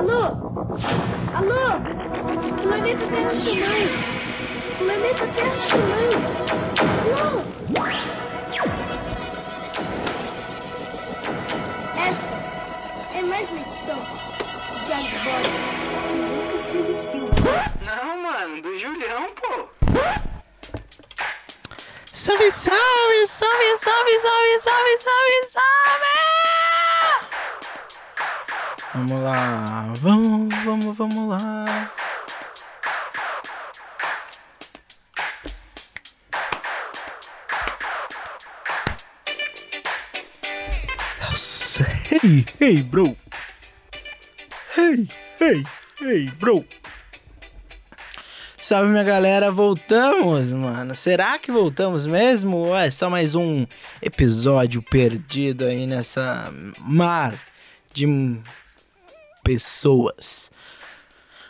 Alô? Alô? Planeta Terra chamando. Planeta Terra chamando. Alô? Essa é mais uma edição de Bordo de Lucas Silva Silva. Não, mano, do Julião, pô. Salve, salve, salve, salve, salve, salve, salve, salve! Vamos lá, vamos, vamos, vamos lá. Nossa, hey, hey, bro. Hey, hey, hey, bro. Salve minha galera, voltamos, mano. Será que voltamos mesmo? Ou é só mais um episódio perdido aí nessa mar de pessoas?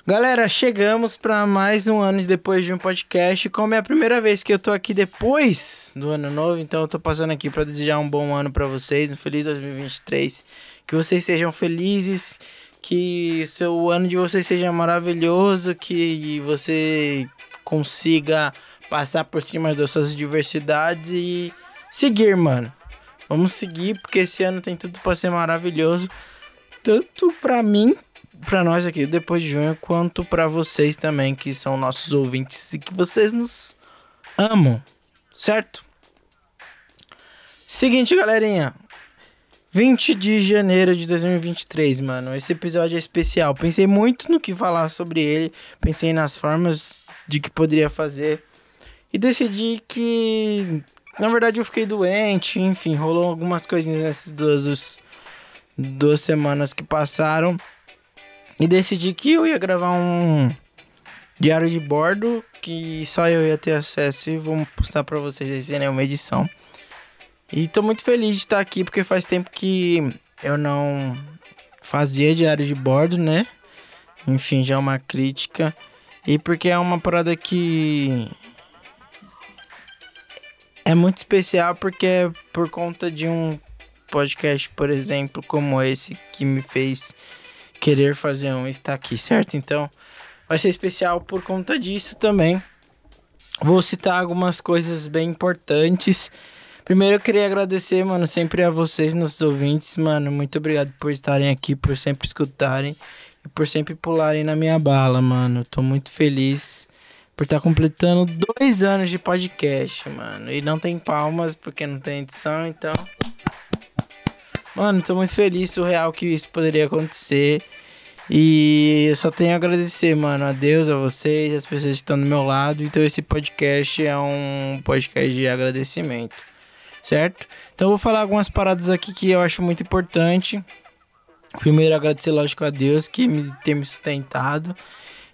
Galera, chegamos para mais um ano depois de um podcast. Como é a primeira vez que eu tô aqui depois do ano novo, então eu tô passando aqui para desejar um bom ano para vocês, um feliz 2023. Que vocês sejam felizes, que o seu ano de vocês seja maravilhoso, que você consiga passar por cima das suas diversidades e seguir, mano. Vamos seguir porque esse ano tem tudo para ser maravilhoso, tanto para mim, para nós aqui depois de junho, quanto para vocês também que são nossos ouvintes e que vocês nos amam, certo? Seguinte, galerinha, 20 de janeiro de 2023, mano. Esse episódio é especial. Pensei muito no que falar sobre ele. Pensei nas formas de que poderia fazer. E decidi que. Na verdade, eu fiquei doente. Enfim, rolou algumas coisinhas nessas duas, duas semanas que passaram. E decidi que eu ia gravar um diário de bordo. Que só eu ia ter acesso. E vou postar pra vocês aí sem nenhuma edição. E tô muito feliz de estar aqui porque faz tempo que eu não fazia diário de bordo, né? Enfim, já é uma crítica. E porque é uma parada que é muito especial porque é por conta de um podcast, por exemplo, como esse que me fez querer fazer um estar aqui, certo? Então, vai ser especial por conta disso também. Vou citar algumas coisas bem importantes. Primeiro eu queria agradecer, mano, sempre a vocês, nossos ouvintes, mano. Muito obrigado por estarem aqui, por sempre escutarem e por sempre pularem na minha bala, mano. Tô muito feliz por estar completando dois anos de podcast, mano. E não tem palmas porque não tem edição, então. Mano, tô muito feliz, surreal que isso poderia acontecer. E eu só tenho a agradecer, mano, a Deus, a vocês, as pessoas que estão do meu lado. Então esse podcast é um podcast de agradecimento certo? Então eu vou falar algumas paradas aqui que eu acho muito importante. Primeiro agradecer, lógico, a Deus que me tem me sustentado.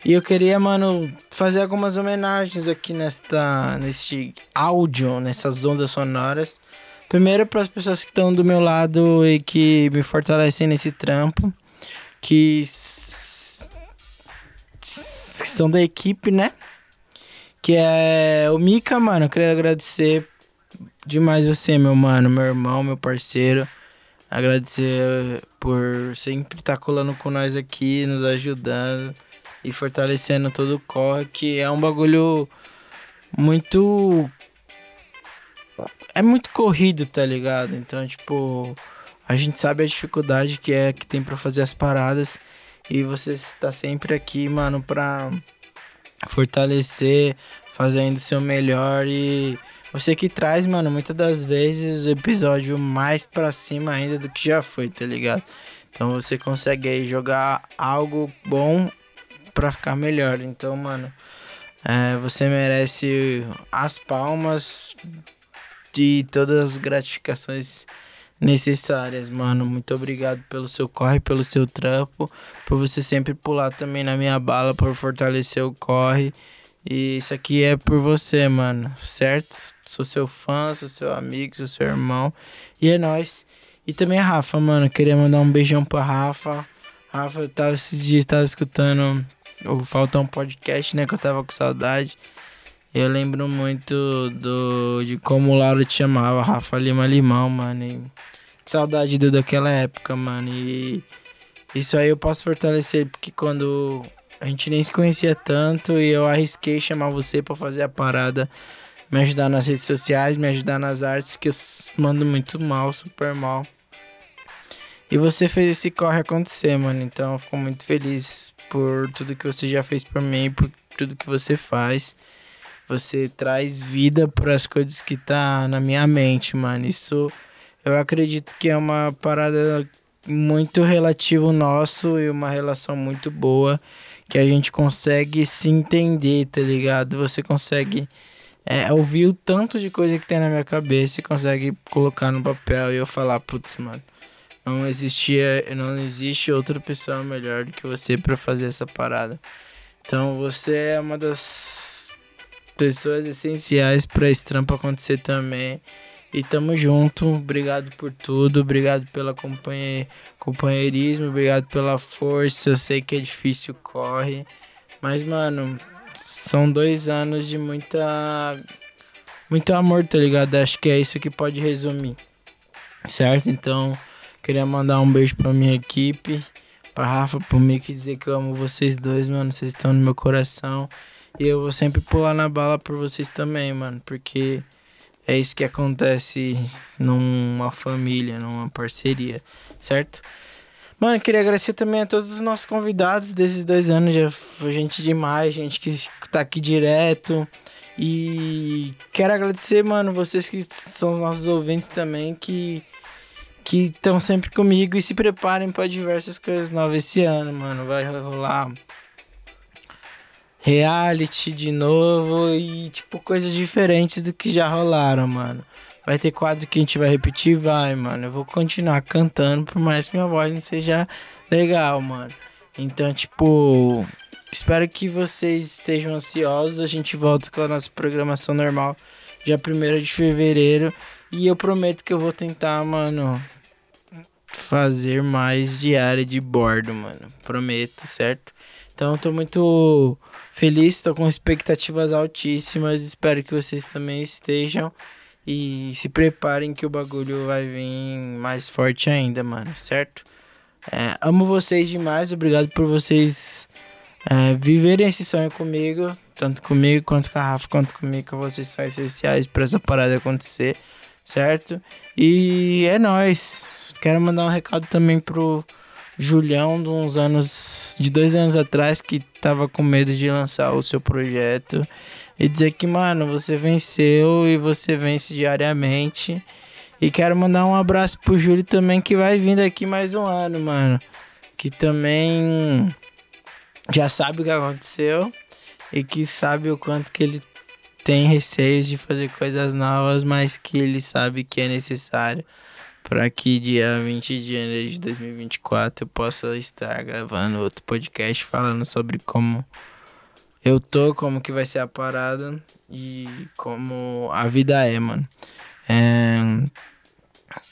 E eu queria, mano, fazer algumas homenagens aqui nesta neste áudio, nessas ondas sonoras. Primeiro para as pessoas que estão do meu lado e que me fortalecem nesse trampo, que que são da equipe, né? Que é o Mika, mano, eu queria agradecer demais você, meu mano, meu irmão, meu parceiro. Agradecer por sempre estar colando com nós aqui, nos ajudando e fortalecendo todo o corre, que é um bagulho muito. É muito corrido, tá ligado? Então, tipo, a gente sabe a dificuldade que é que tem pra fazer as paradas e você está sempre aqui, mano, pra fortalecer, fazendo o seu melhor e você que traz, mano, muitas das vezes o episódio mais pra cima ainda do que já foi, tá ligado? Então você consegue aí jogar algo bom pra ficar melhor. Então, mano, é, você merece as palmas de todas as gratificações necessárias, mano. Muito obrigado pelo seu corre, pelo seu trampo, por você sempre pular também na minha bala, por fortalecer o corre. E isso aqui é por você, mano, certo? Sou seu fã, sou seu amigo, sou seu irmão. E é nóis. E também a Rafa, mano. Queria mandar um beijão pra Rafa. Rafa, eu tava esses dias, tava escutando o Faltão Podcast, né? Que eu tava com saudade. Eu lembro muito do de como o Lauro te chamava, Rafa Lima Limão, mano. E que saudade do, daquela época, mano. E Isso aí eu posso fortalecer porque quando a gente nem se conhecia tanto e eu arrisquei chamar você para fazer a parada, me ajudar nas redes sociais, me ajudar nas artes que eu mando muito mal, super mal. E você fez esse corre acontecer, mano. Então eu fico muito feliz por tudo que você já fez por mim, por tudo que você faz. Você traz vida para as coisas que tá na minha mente, mano. Isso eu acredito que é uma parada muito relativo nosso e uma relação muito boa que a gente consegue se entender, tá ligado? Você consegue é, ouvir o tanto de coisa que tem na minha cabeça e consegue colocar no papel e eu falar, putz, mano, não existia, não existe outra pessoa melhor do que você para fazer essa parada. Então você é uma das pessoas essenciais para esse trampo acontecer também. E tamo junto. Obrigado por tudo. Obrigado pela companhia, companheirismo. Obrigado pela força. Eu sei que é difícil, corre. Mas, mano, são dois anos de muita. Muito amor, tá ligado? Acho que é isso que pode resumir. Certo? Então, Queria mandar um beijo pra minha equipe, pra Rafa, pro Mick, dizer que eu amo vocês dois, mano. Vocês estão no meu coração. E eu vou sempre pular na bala por vocês também, mano. Porque é isso que acontece numa família, numa parceria, certo? Mano, queria agradecer também a todos os nossos convidados desses dois anos. Já foi gente demais, gente que tá aqui direto. E quero agradecer, mano, vocês que são os nossos ouvintes também, que que estão sempre comigo e se preparem para diversas coisas novas esse ano, mano. Vai rolar reality de novo e tipo coisas diferentes do que já rolaram, mano. Vai ter quadro que a gente vai repetir, vai, mano. Eu vou continuar cantando, por mais que minha voz não seja legal, mano. Então, tipo, espero que vocês estejam ansiosos. A gente volta com a nossa programação normal dia 1 de fevereiro. E eu prometo que eu vou tentar, mano, fazer mais diária de bordo, mano. Prometo, certo? Então tô muito feliz, tô com expectativas altíssimas. Espero que vocês também estejam. E se preparem que o bagulho vai vir mais forte ainda, mano, certo? É, amo vocês demais, obrigado por vocês é, viverem esse sonho comigo. Tanto comigo quanto com a Rafa, quanto comigo, que vocês são essenciais para essa parada acontecer, certo? E é nóis. Quero mandar um recado também pro Julião, de uns anos, de dois anos atrás, que tava com medo de lançar o seu projeto. E dizer que, mano, você venceu e você vence diariamente. E quero mandar um abraço pro Júlio também, que vai vir daqui mais um ano, mano. Que também já sabe o que aconteceu e que sabe o quanto que ele tem receios de fazer coisas novas, mas que ele sabe que é necessário para que dia 20 de janeiro de 2024 eu possa estar gravando outro podcast falando sobre como eu tô, como que vai ser a parada e como a vida é, mano. É...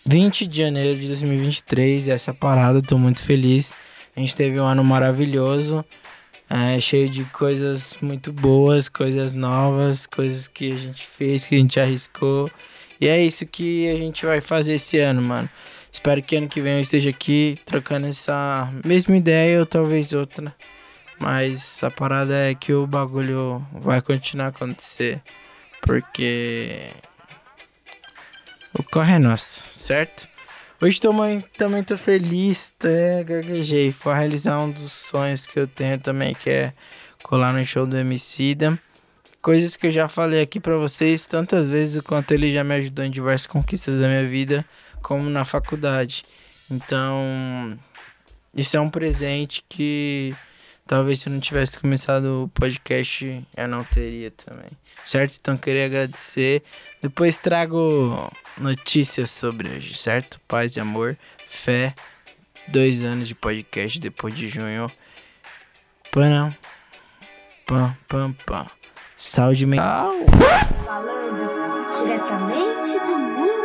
20 de janeiro de 2023, essa parada, tô muito feliz. A gente teve um ano maravilhoso, é, cheio de coisas muito boas, coisas novas, coisas que a gente fez, que a gente arriscou. E é isso que a gente vai fazer esse ano, mano. Espero que ano que vem eu esteja aqui trocando essa mesma ideia ou talvez outra. Mas a parada é que o bagulho vai continuar a acontecer. Porque o corre é nosso, certo? Hoje também, também tô feliz, até gaguejei. Foi realizar um dos sonhos que eu tenho também, que é colar no show do Emicida coisas que eu já falei aqui para vocês tantas vezes o quanto ele já me ajudou em diversas conquistas da minha vida, como na faculdade. Então, isso é um presente que talvez se eu não tivesse começado o podcast eu não teria também. Certo? Então queria agradecer. Depois trago notícias sobre hoje, certo? Paz e amor, fé. Dois anos de podcast depois de junho. Pam, pam, pam, pam. Saúde mental. Falando diretamente do mundo.